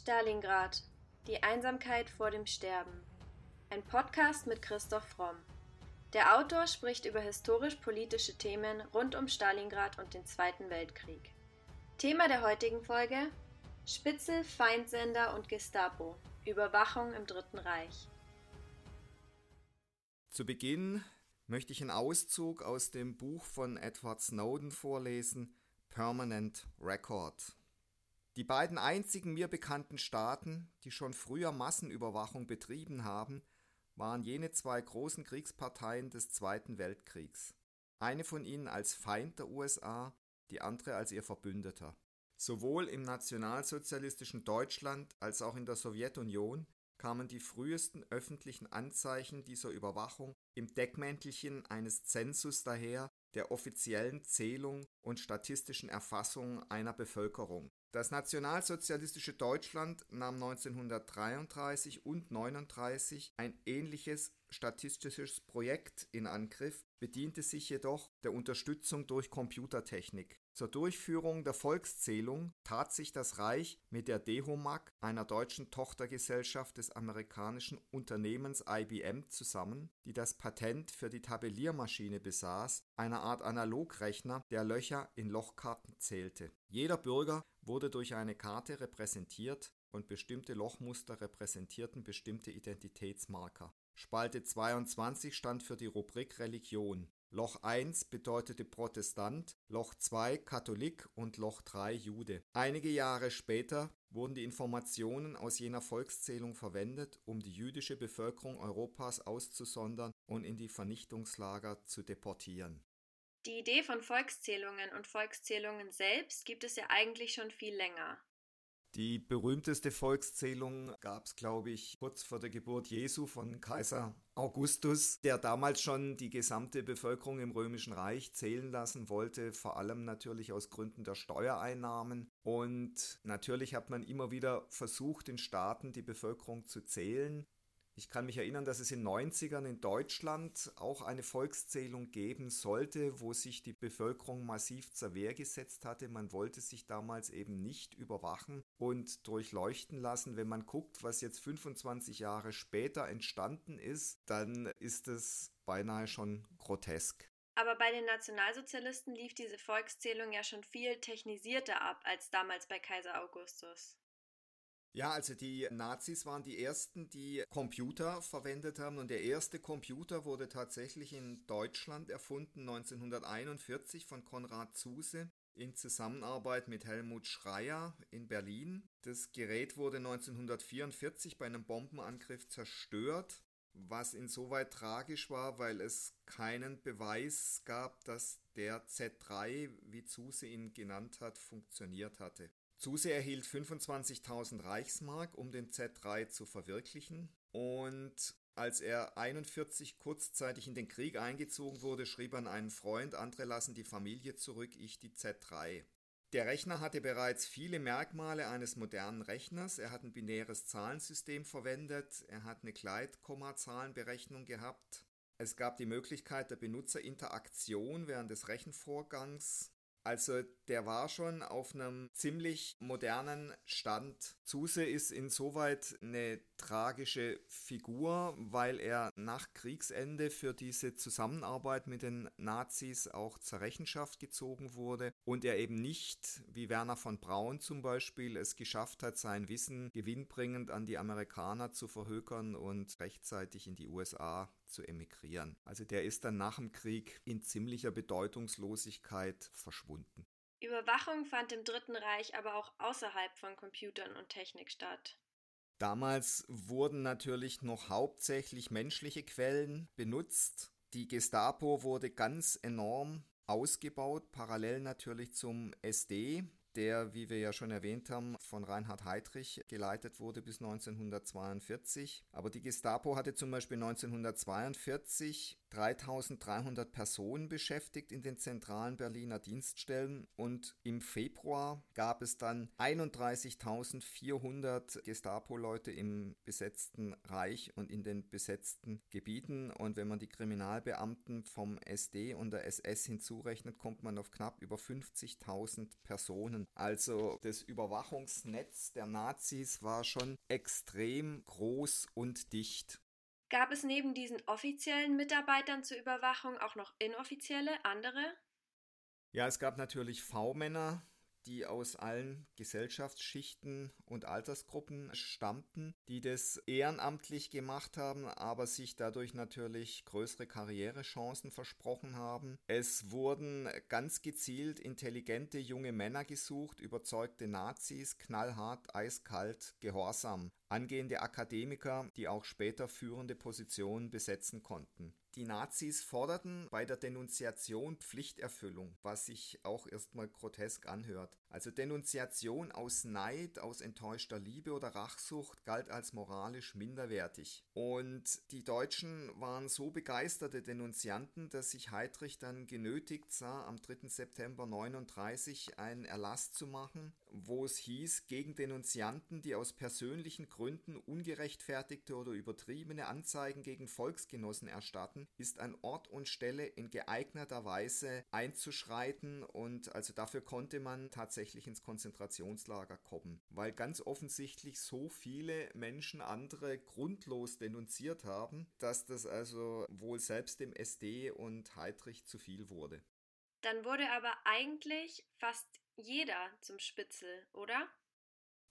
Stalingrad. Die Einsamkeit vor dem Sterben. Ein Podcast mit Christoph Fromm. Der Autor spricht über historisch-politische Themen rund um Stalingrad und den Zweiten Weltkrieg. Thema der heutigen Folge: Spitzel, Feindsender und Gestapo. Überwachung im Dritten Reich. Zu Beginn möchte ich einen Auszug aus dem Buch von Edward Snowden vorlesen, Permanent Record. Die beiden einzigen mir bekannten Staaten, die schon früher Massenüberwachung betrieben haben, waren jene zwei großen Kriegsparteien des Zweiten Weltkriegs. Eine von ihnen als Feind der USA, die andere als ihr Verbündeter. Sowohl im nationalsozialistischen Deutschland als auch in der Sowjetunion kamen die frühesten öffentlichen Anzeichen dieser Überwachung im Deckmäntelchen eines Zensus daher, der offiziellen Zählung und statistischen Erfassung einer Bevölkerung. Das nationalsozialistische Deutschland nahm 1933 und 1939 ein ähnliches statistisches Projekt in Angriff, bediente sich jedoch der Unterstützung durch Computertechnik. Zur Durchführung der Volkszählung tat sich das Reich mit der Dehomag, einer deutschen Tochtergesellschaft des amerikanischen Unternehmens IBM, zusammen, die das Patent für die Tabelliermaschine besaß, einer Art Analogrechner, der Löcher in Lochkarten zählte. Jeder Bürger wurde durch eine Karte repräsentiert und bestimmte Lochmuster repräsentierten bestimmte Identitätsmarker. Spalte 22 stand für die Rubrik Religion. Loch 1 bedeutete Protestant, Loch 2 Katholik und Loch 3 Jude. Einige Jahre später wurden die Informationen aus jener Volkszählung verwendet, um die jüdische Bevölkerung Europas auszusondern und in die Vernichtungslager zu deportieren. Die Idee von Volkszählungen und Volkszählungen selbst gibt es ja eigentlich schon viel länger. Die berühmteste Volkszählung gab es, glaube ich, kurz vor der Geburt Jesu von Kaiser Augustus, der damals schon die gesamte Bevölkerung im Römischen Reich zählen lassen wollte, vor allem natürlich aus Gründen der Steuereinnahmen. Und natürlich hat man immer wieder versucht, in Staaten die Bevölkerung zu zählen. Ich kann mich erinnern, dass es in den 90ern in Deutschland auch eine Volkszählung geben sollte, wo sich die Bevölkerung massiv zur Wehr gesetzt hatte. Man wollte sich damals eben nicht überwachen und durchleuchten lassen. Wenn man guckt, was jetzt 25 Jahre später entstanden ist, dann ist es beinahe schon grotesk. Aber bei den Nationalsozialisten lief diese Volkszählung ja schon viel technisierter ab als damals bei Kaiser Augustus. Ja, also die Nazis waren die ersten, die Computer verwendet haben und der erste Computer wurde tatsächlich in Deutschland erfunden 1941 von Konrad Zuse in Zusammenarbeit mit Helmut Schreier in Berlin. Das Gerät wurde 1944 bei einem Bombenangriff zerstört, was insoweit tragisch war, weil es keinen Beweis gab, dass der Z3, wie Zuse ihn genannt hat, funktioniert hatte. Zuse erhielt 25.000 Reichsmark, um den Z3 zu verwirklichen. Und als er 41 kurzzeitig in den Krieg eingezogen wurde, schrieb er an einen Freund, andere lassen die Familie zurück, ich die Z3. Der Rechner hatte bereits viele Merkmale eines modernen Rechners. Er hat ein binäres Zahlensystem verwendet, er hat eine Gleitkommazahlenberechnung gehabt. Es gab die Möglichkeit der Benutzerinteraktion während des Rechenvorgangs. Also der war schon auf einem ziemlich modernen Stand. Zuse ist insoweit eine tragische Figur, weil er nach Kriegsende für diese Zusammenarbeit mit den Nazis auch zur Rechenschaft gezogen wurde und er eben nicht, wie Werner von Braun zum Beispiel, es geschafft hat, sein Wissen gewinnbringend an die Amerikaner zu verhökern und rechtzeitig in die USA zu emigrieren. Also der ist dann nach dem Krieg in ziemlicher Bedeutungslosigkeit verschwunden. Überwachung fand im Dritten Reich aber auch außerhalb von Computern und Technik statt. Damals wurden natürlich noch hauptsächlich menschliche Quellen benutzt. Die Gestapo wurde ganz enorm ausgebaut, parallel natürlich zum SD, der, wie wir ja schon erwähnt haben, von Reinhard Heydrich geleitet wurde bis 1942. Aber die Gestapo hatte zum Beispiel 1942 3300 Personen beschäftigt in den zentralen Berliner Dienststellen und im Februar gab es dann 31.400 Gestapo-Leute im besetzten Reich und in den besetzten Gebieten und wenn man die Kriminalbeamten vom SD und der SS hinzurechnet, kommt man auf knapp über 50.000 Personen. Also das Überwachungsnetz der Nazis war schon extrem groß und dicht. Gab es neben diesen offiziellen Mitarbeitern zur Überwachung auch noch inoffizielle, andere? Ja, es gab natürlich V-Männer, die aus allen Gesellschaftsschichten und Altersgruppen stammten, die das ehrenamtlich gemacht haben, aber sich dadurch natürlich größere Karrierechancen versprochen haben. Es wurden ganz gezielt intelligente junge Männer gesucht, überzeugte Nazis, knallhart, eiskalt, gehorsam angehende Akademiker, die auch später führende Positionen besetzen konnten. Die Nazis forderten bei der Denunziation Pflichterfüllung, was sich auch erstmal grotesk anhört. Also Denunziation aus Neid, aus enttäuschter Liebe oder Rachsucht galt als moralisch minderwertig. Und die Deutschen waren so begeisterte Denunzianten, dass sich Heydrich dann genötigt sah, am 3. September 1939 einen Erlass zu machen, wo es hieß, gegen Denunzianten, die aus persönlichen Gründen ungerechtfertigte oder übertriebene Anzeigen gegen Volksgenossen erstatten, ist an Ort und Stelle in geeigneter Weise einzuschreiten und also dafür konnte man tatsächlich ins Konzentrationslager kommen, weil ganz offensichtlich so viele Menschen andere grundlos denunziert haben, dass das also wohl selbst dem SD und Heydrich zu viel wurde. Dann wurde aber eigentlich fast jeder zum Spitzel, oder?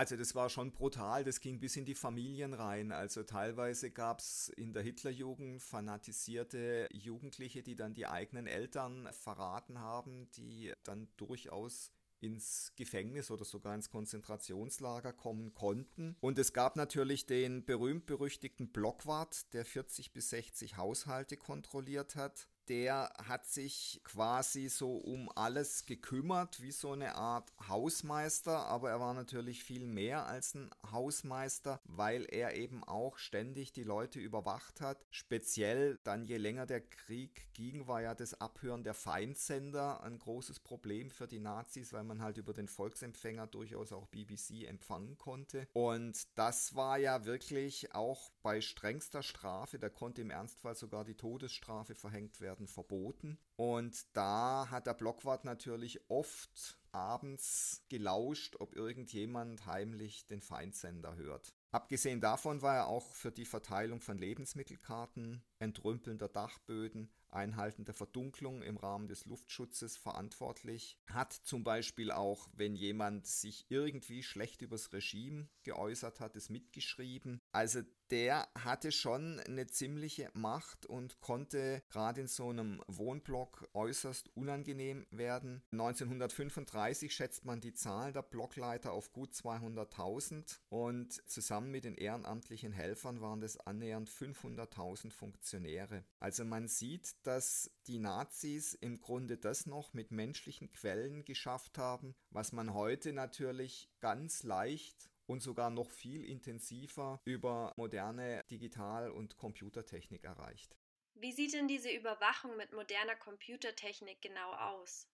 Also das war schon brutal, das ging bis in die Familien rein. Also teilweise gab es in der Hitlerjugend fanatisierte Jugendliche, die dann die eigenen Eltern verraten haben, die dann durchaus ins Gefängnis oder sogar ins Konzentrationslager kommen konnten. Und es gab natürlich den berühmt-berüchtigten Blockwart, der 40 bis 60 Haushalte kontrolliert hat der hat sich quasi so um alles gekümmert, wie so eine Art Hausmeister, aber er war natürlich viel mehr als ein Hausmeister, weil er eben auch ständig die Leute überwacht hat. Speziell dann, je länger der Krieg ging, war ja das Abhören der Feindsender ein großes Problem für die Nazis, weil man halt über den Volksempfänger durchaus auch BBC empfangen konnte. Und das war ja wirklich auch bei strengster Strafe, da konnte im Ernstfall sogar die Todesstrafe verhängt werden werden verboten. Und da hat der Blockwart natürlich oft abends gelauscht, ob irgendjemand heimlich den Feindsender hört. Abgesehen davon war er auch für die Verteilung von Lebensmittelkarten, Entrümpeln der Dachböden, Einhalten der Verdunklung im Rahmen des Luftschutzes verantwortlich. Hat zum Beispiel auch, wenn jemand sich irgendwie schlecht übers Regime geäußert hat, es mitgeschrieben. Also der hatte schon eine ziemliche Macht und konnte gerade in so einem Wohnblock äußerst unangenehm werden. 1935 schätzt man die Zahl der Blockleiter auf gut 200.000 und zusammen mit den ehrenamtlichen Helfern waren das annähernd 500.000 Funktionäre. Also man sieht, dass die Nazis im Grunde das noch mit menschlichen Quellen geschafft haben, was man heute natürlich ganz leicht und sogar noch viel intensiver über moderne Digital- und Computertechnik erreicht. Wie sieht denn diese Überwachung mit moderner Computertechnik genau aus?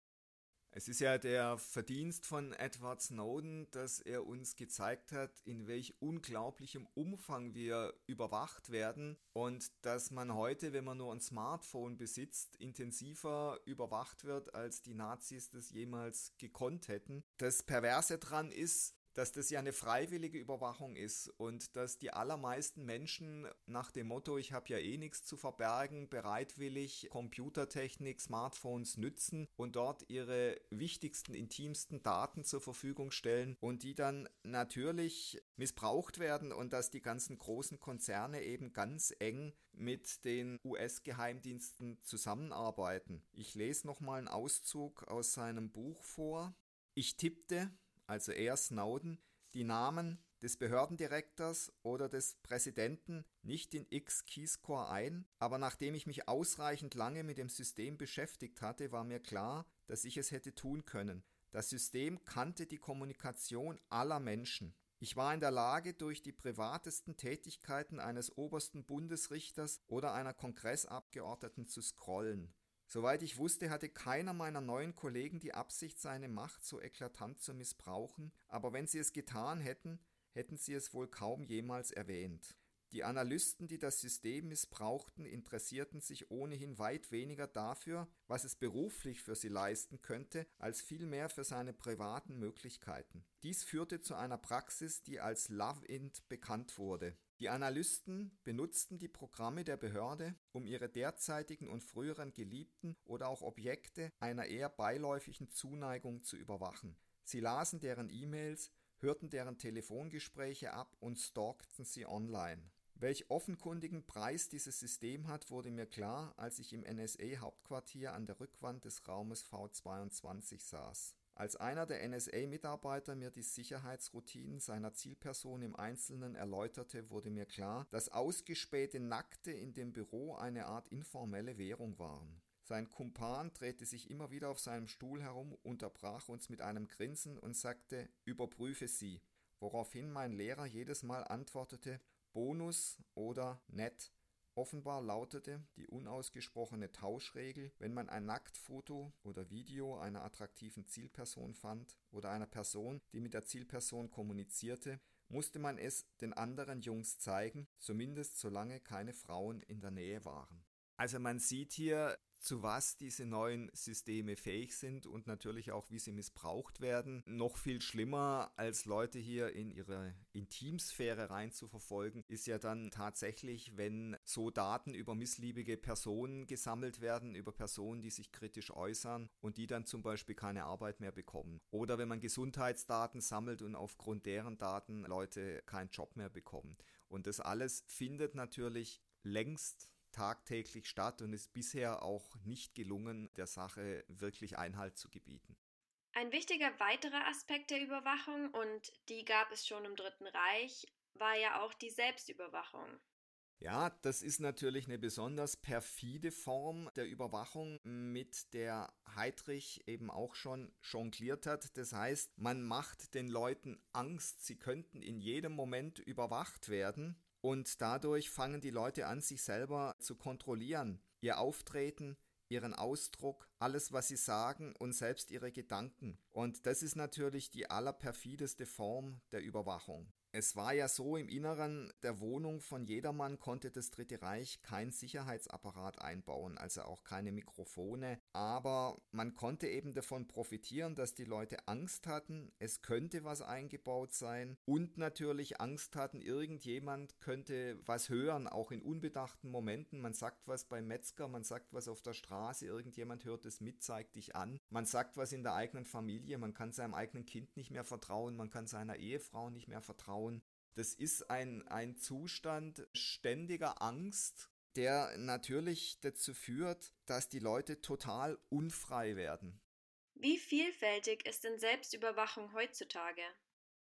Es ist ja der Verdienst von Edward Snowden, dass er uns gezeigt hat, in welch unglaublichem Umfang wir überwacht werden und dass man heute, wenn man nur ein Smartphone besitzt, intensiver überwacht wird, als die Nazis das jemals gekonnt hätten. Das Perverse dran ist, dass das ja eine freiwillige Überwachung ist und dass die allermeisten Menschen nach dem Motto, ich habe ja eh nichts zu verbergen, bereitwillig Computertechnik, Smartphones nützen und dort ihre wichtigsten, intimsten Daten zur Verfügung stellen und die dann natürlich missbraucht werden und dass die ganzen großen Konzerne eben ganz eng mit den US-Geheimdiensten zusammenarbeiten. Ich lese nochmal einen Auszug aus seinem Buch vor. Ich tippte, also er Snowden, die Namen des Behördendirektors oder des Präsidenten nicht in X-Keyscore ein, aber nachdem ich mich ausreichend lange mit dem System beschäftigt hatte, war mir klar, dass ich es hätte tun können. Das System kannte die Kommunikation aller Menschen. Ich war in der Lage, durch die privatesten Tätigkeiten eines obersten Bundesrichters oder einer Kongressabgeordneten zu scrollen. Soweit ich wusste, hatte keiner meiner neuen Kollegen die Absicht, seine Macht so eklatant zu missbrauchen, aber wenn sie es getan hätten, hätten sie es wohl kaum jemals erwähnt. Die Analysten, die das System missbrauchten, interessierten sich ohnehin weit weniger dafür, was es beruflich für sie leisten könnte, als vielmehr für seine privaten Möglichkeiten. Dies führte zu einer Praxis, die als Love-Int bekannt wurde. Die Analysten benutzten die Programme der Behörde, um ihre derzeitigen und früheren Geliebten oder auch Objekte einer eher beiläufigen Zuneigung zu überwachen. Sie lasen deren E-Mails, hörten deren Telefongespräche ab und stalkten sie online. Welch offenkundigen Preis dieses System hat, wurde mir klar, als ich im NSA-Hauptquartier an der Rückwand des Raumes V22 saß. Als einer der NSA-Mitarbeiter mir die Sicherheitsroutinen seiner Zielperson im Einzelnen erläuterte, wurde mir klar, dass ausgespähte Nackte in dem Büro eine Art informelle Währung waren. Sein Kumpan drehte sich immer wieder auf seinem Stuhl herum, unterbrach uns mit einem Grinsen und sagte, überprüfe sie, woraufhin mein Lehrer jedes Mal antwortete, Bonus oder Net. Offenbar lautete die unausgesprochene Tauschregel, wenn man ein Nacktfoto oder Video einer attraktiven Zielperson fand oder einer Person, die mit der Zielperson kommunizierte, musste man es den anderen Jungs zeigen, zumindest solange keine Frauen in der Nähe waren. Also man sieht hier, zu was diese neuen Systeme fähig sind und natürlich auch, wie sie missbraucht werden. Noch viel schlimmer, als Leute hier in ihre Intimsphäre rein zu verfolgen, ist ja dann tatsächlich, wenn so Daten über missliebige Personen gesammelt werden, über Personen, die sich kritisch äußern und die dann zum Beispiel keine Arbeit mehr bekommen. Oder wenn man Gesundheitsdaten sammelt und aufgrund deren Daten Leute keinen Job mehr bekommen. Und das alles findet natürlich längst tagtäglich statt und ist bisher auch nicht gelungen, der Sache wirklich Einhalt zu gebieten. Ein wichtiger weiterer Aspekt der Überwachung, und die gab es schon im Dritten Reich, war ja auch die Selbstüberwachung. Ja, das ist natürlich eine besonders perfide Form der Überwachung, mit der Heydrich eben auch schon jongliert hat. Das heißt, man macht den Leuten Angst, sie könnten in jedem Moment überwacht werden und dadurch fangen die Leute an, sich selber zu kontrollieren. Ihr Auftreten, ihren Ausdruck, alles, was sie sagen und selbst ihre Gedanken. Und das ist natürlich die allerperfideste Form der Überwachung. Es war ja so, im Inneren der Wohnung von jedermann konnte das Dritte Reich kein Sicherheitsapparat einbauen, also auch keine Mikrofone, aber man konnte eben davon profitieren, dass die Leute Angst hatten, es könnte was eingebaut sein und natürlich Angst hatten, irgendjemand könnte was hören, auch in unbedachten Momenten. Man sagt was beim Metzger, man sagt was auf der Straße, irgendjemand hört es mit, zeigt dich an. Man sagt was in der eigenen Familie, man kann seinem eigenen Kind nicht mehr vertrauen, man kann seiner Ehefrau nicht mehr vertrauen. Das ist ein, ein Zustand ständiger Angst, der natürlich dazu führt, dass die Leute total unfrei werden. Wie vielfältig ist denn Selbstüberwachung heutzutage?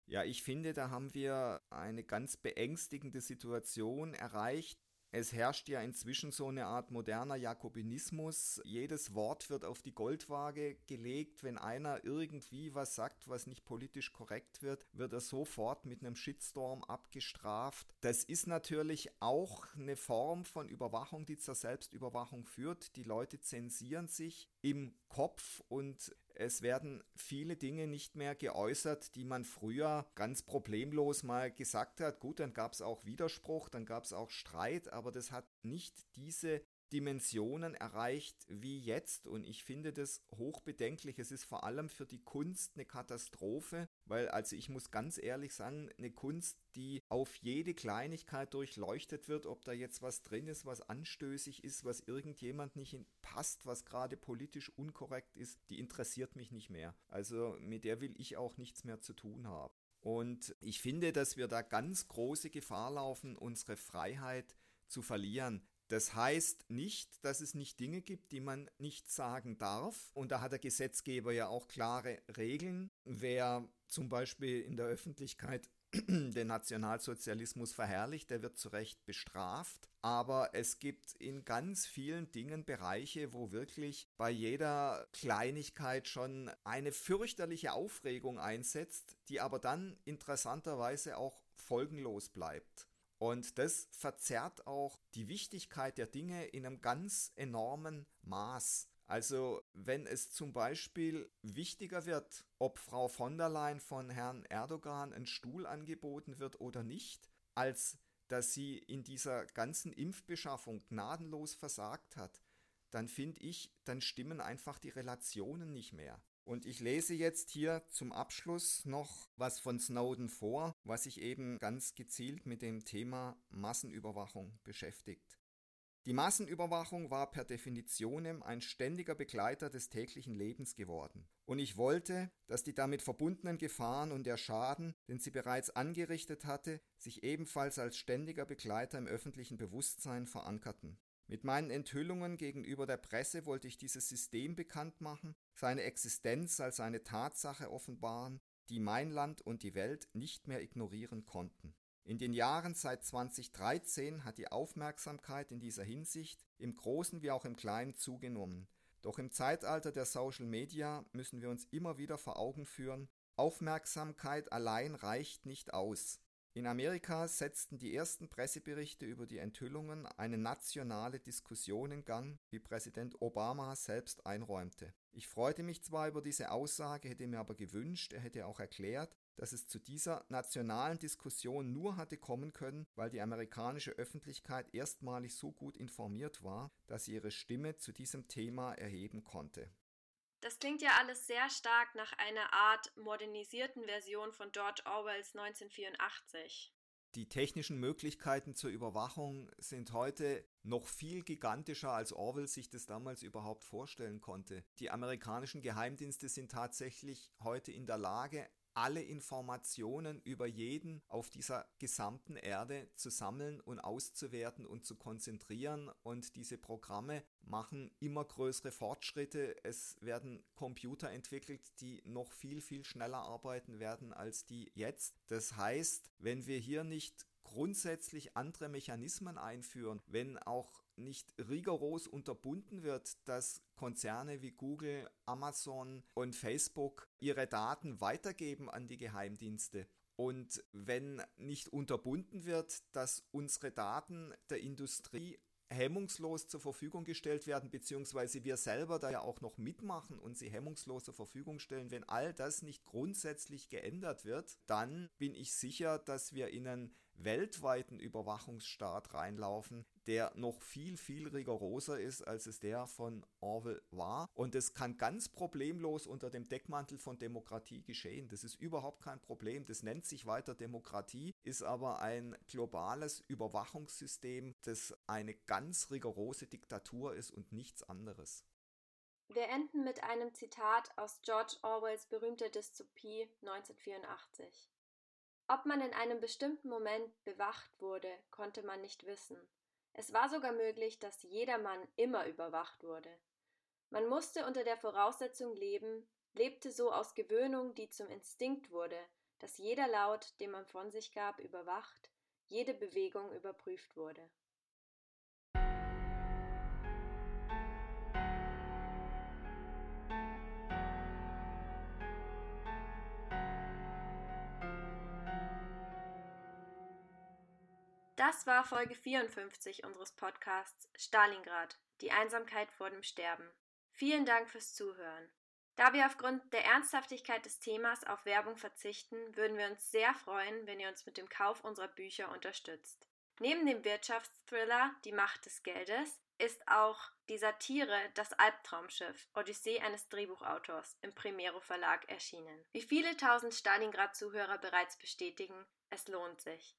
Ja, ich finde, da haben wir eine ganz beängstigende Situation erreicht, es herrscht ja inzwischen so eine Art moderner Jakobinismus. Jedes Wort wird auf die Goldwaage gelegt. Wenn einer irgendwie was sagt, was nicht politisch korrekt wird, wird er sofort mit einem Shitstorm abgestraft. Das ist natürlich auch eine Form von Überwachung, die zur Selbstüberwachung führt. Die Leute zensieren sich im Kopf und es werden viele Dinge nicht mehr geäußert, die man früher ganz problemlos mal gesagt hat. Gut, dann gab es auch Widerspruch, dann gab es auch Streit, aber das hat nicht diese Dimensionen erreicht wie jetzt und ich finde das hochbedenklich. Es ist vor allem für die Kunst eine Katastrophe, weil also ich muss ganz ehrlich sagen, eine Kunst, die auf jede Kleinigkeit durchleuchtet wird, ob da jetzt was drin ist, was anstößig ist, was irgendjemand nicht passt, was gerade politisch unkorrekt ist, die interessiert mich nicht mehr. Also mit der will ich auch nichts mehr zu tun haben. Und ich finde, dass wir da ganz große Gefahr laufen, unsere Freiheit zu verlieren. Das heißt nicht, dass es nicht Dinge gibt, die man nicht sagen darf. Und da hat der Gesetzgeber ja auch klare Regeln. Wer zum Beispiel in der Öffentlichkeit den Nationalsozialismus verherrlicht, der wird zu Recht bestraft. Aber es gibt in ganz vielen Dingen Bereiche, wo wirklich bei jeder Kleinigkeit schon eine fürchterliche Aufregung einsetzt, die aber dann interessanterweise auch folgenlos bleibt. Und das verzerrt auch die Wichtigkeit der Dinge in einem ganz enormen Maß. Also wenn es zum Beispiel wichtiger wird, ob Frau von der Leyen von Herrn Erdogan ein Stuhl angeboten wird oder nicht, als dass sie in dieser ganzen Impfbeschaffung gnadenlos versagt hat, dann finde ich, dann stimmen einfach die Relationen nicht mehr. Und ich lese jetzt hier zum Abschluss noch was von Snowden vor, was sich eben ganz gezielt mit dem Thema Massenüberwachung beschäftigt. Die Massenüberwachung war per Definition ein ständiger Begleiter des täglichen Lebens geworden. Und ich wollte, dass die damit verbundenen Gefahren und der Schaden, den sie bereits angerichtet hatte, sich ebenfalls als ständiger Begleiter im öffentlichen Bewusstsein verankerten. Mit meinen Enthüllungen gegenüber der Presse wollte ich dieses System bekannt machen, seine Existenz als eine Tatsache offenbaren, die mein Land und die Welt nicht mehr ignorieren konnten. In den Jahren seit 2013 hat die Aufmerksamkeit in dieser Hinsicht im Großen wie auch im Kleinen zugenommen. Doch im Zeitalter der Social Media müssen wir uns immer wieder vor Augen führen, Aufmerksamkeit allein reicht nicht aus. In Amerika setzten die ersten Presseberichte über die Enthüllungen eine nationale Diskussion in Gang, wie Präsident Obama selbst einräumte. Ich freute mich zwar über diese Aussage, hätte mir aber gewünscht, er hätte auch erklärt, dass es zu dieser nationalen Diskussion nur hatte kommen können, weil die amerikanische Öffentlichkeit erstmalig so gut informiert war, dass sie ihre Stimme zu diesem Thema erheben konnte. Das klingt ja alles sehr stark nach einer Art modernisierten Version von George Orwells 1984. Die technischen Möglichkeiten zur Überwachung sind heute noch viel gigantischer, als Orwell sich das damals überhaupt vorstellen konnte. Die amerikanischen Geheimdienste sind tatsächlich heute in der Lage, alle Informationen über jeden auf dieser gesamten Erde zu sammeln und auszuwerten und zu konzentrieren. Und diese Programme machen immer größere Fortschritte. Es werden Computer entwickelt, die noch viel, viel schneller arbeiten werden als die jetzt. Das heißt, wenn wir hier nicht grundsätzlich andere Mechanismen einführen, wenn auch nicht rigoros unterbunden wird, dass Konzerne wie Google, Amazon und Facebook ihre Daten weitergeben an die Geheimdienste. Und wenn nicht unterbunden wird, dass unsere Daten der Industrie hemmungslos zur Verfügung gestellt werden, beziehungsweise wir selber da ja auch noch mitmachen und sie hemmungslos zur Verfügung stellen, wenn all das nicht grundsätzlich geändert wird, dann bin ich sicher, dass wir in einen weltweiten Überwachungsstaat reinlaufen, der noch viel, viel rigoroser ist, als es der von Orwell war. Und es kann ganz problemlos unter dem Deckmantel von Demokratie geschehen. Das ist überhaupt kein Problem. Das nennt sich weiter Demokratie, ist aber ein globales Überwachungssystem, das eine ganz rigorose Diktatur ist und nichts anderes. Wir enden mit einem Zitat aus George Orwells berühmter Dystopie 1984. Ob man in einem bestimmten Moment bewacht wurde, konnte man nicht wissen. Es war sogar möglich, dass jedermann immer überwacht wurde. Man musste unter der Voraussetzung leben, lebte so aus Gewöhnung, die zum Instinkt wurde, dass jeder Laut, den man von sich gab, überwacht, jede Bewegung überprüft wurde. Das war Folge 54 unseres Podcasts Stalingrad, die Einsamkeit vor dem Sterben. Vielen Dank fürs Zuhören. Da wir aufgrund der Ernsthaftigkeit des Themas auf Werbung verzichten, würden wir uns sehr freuen, wenn ihr uns mit dem Kauf unserer Bücher unterstützt. Neben dem Wirtschaftsthriller Die Macht des Geldes ist auch die Satire Das Albtraumschiff, Odyssee eines Drehbuchautors im Primero Verlag erschienen. Wie viele tausend Stalingrad-Zuhörer bereits bestätigen, es lohnt sich.